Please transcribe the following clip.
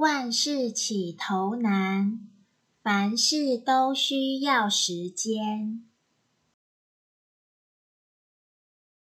万事起头难凡事都需要时间。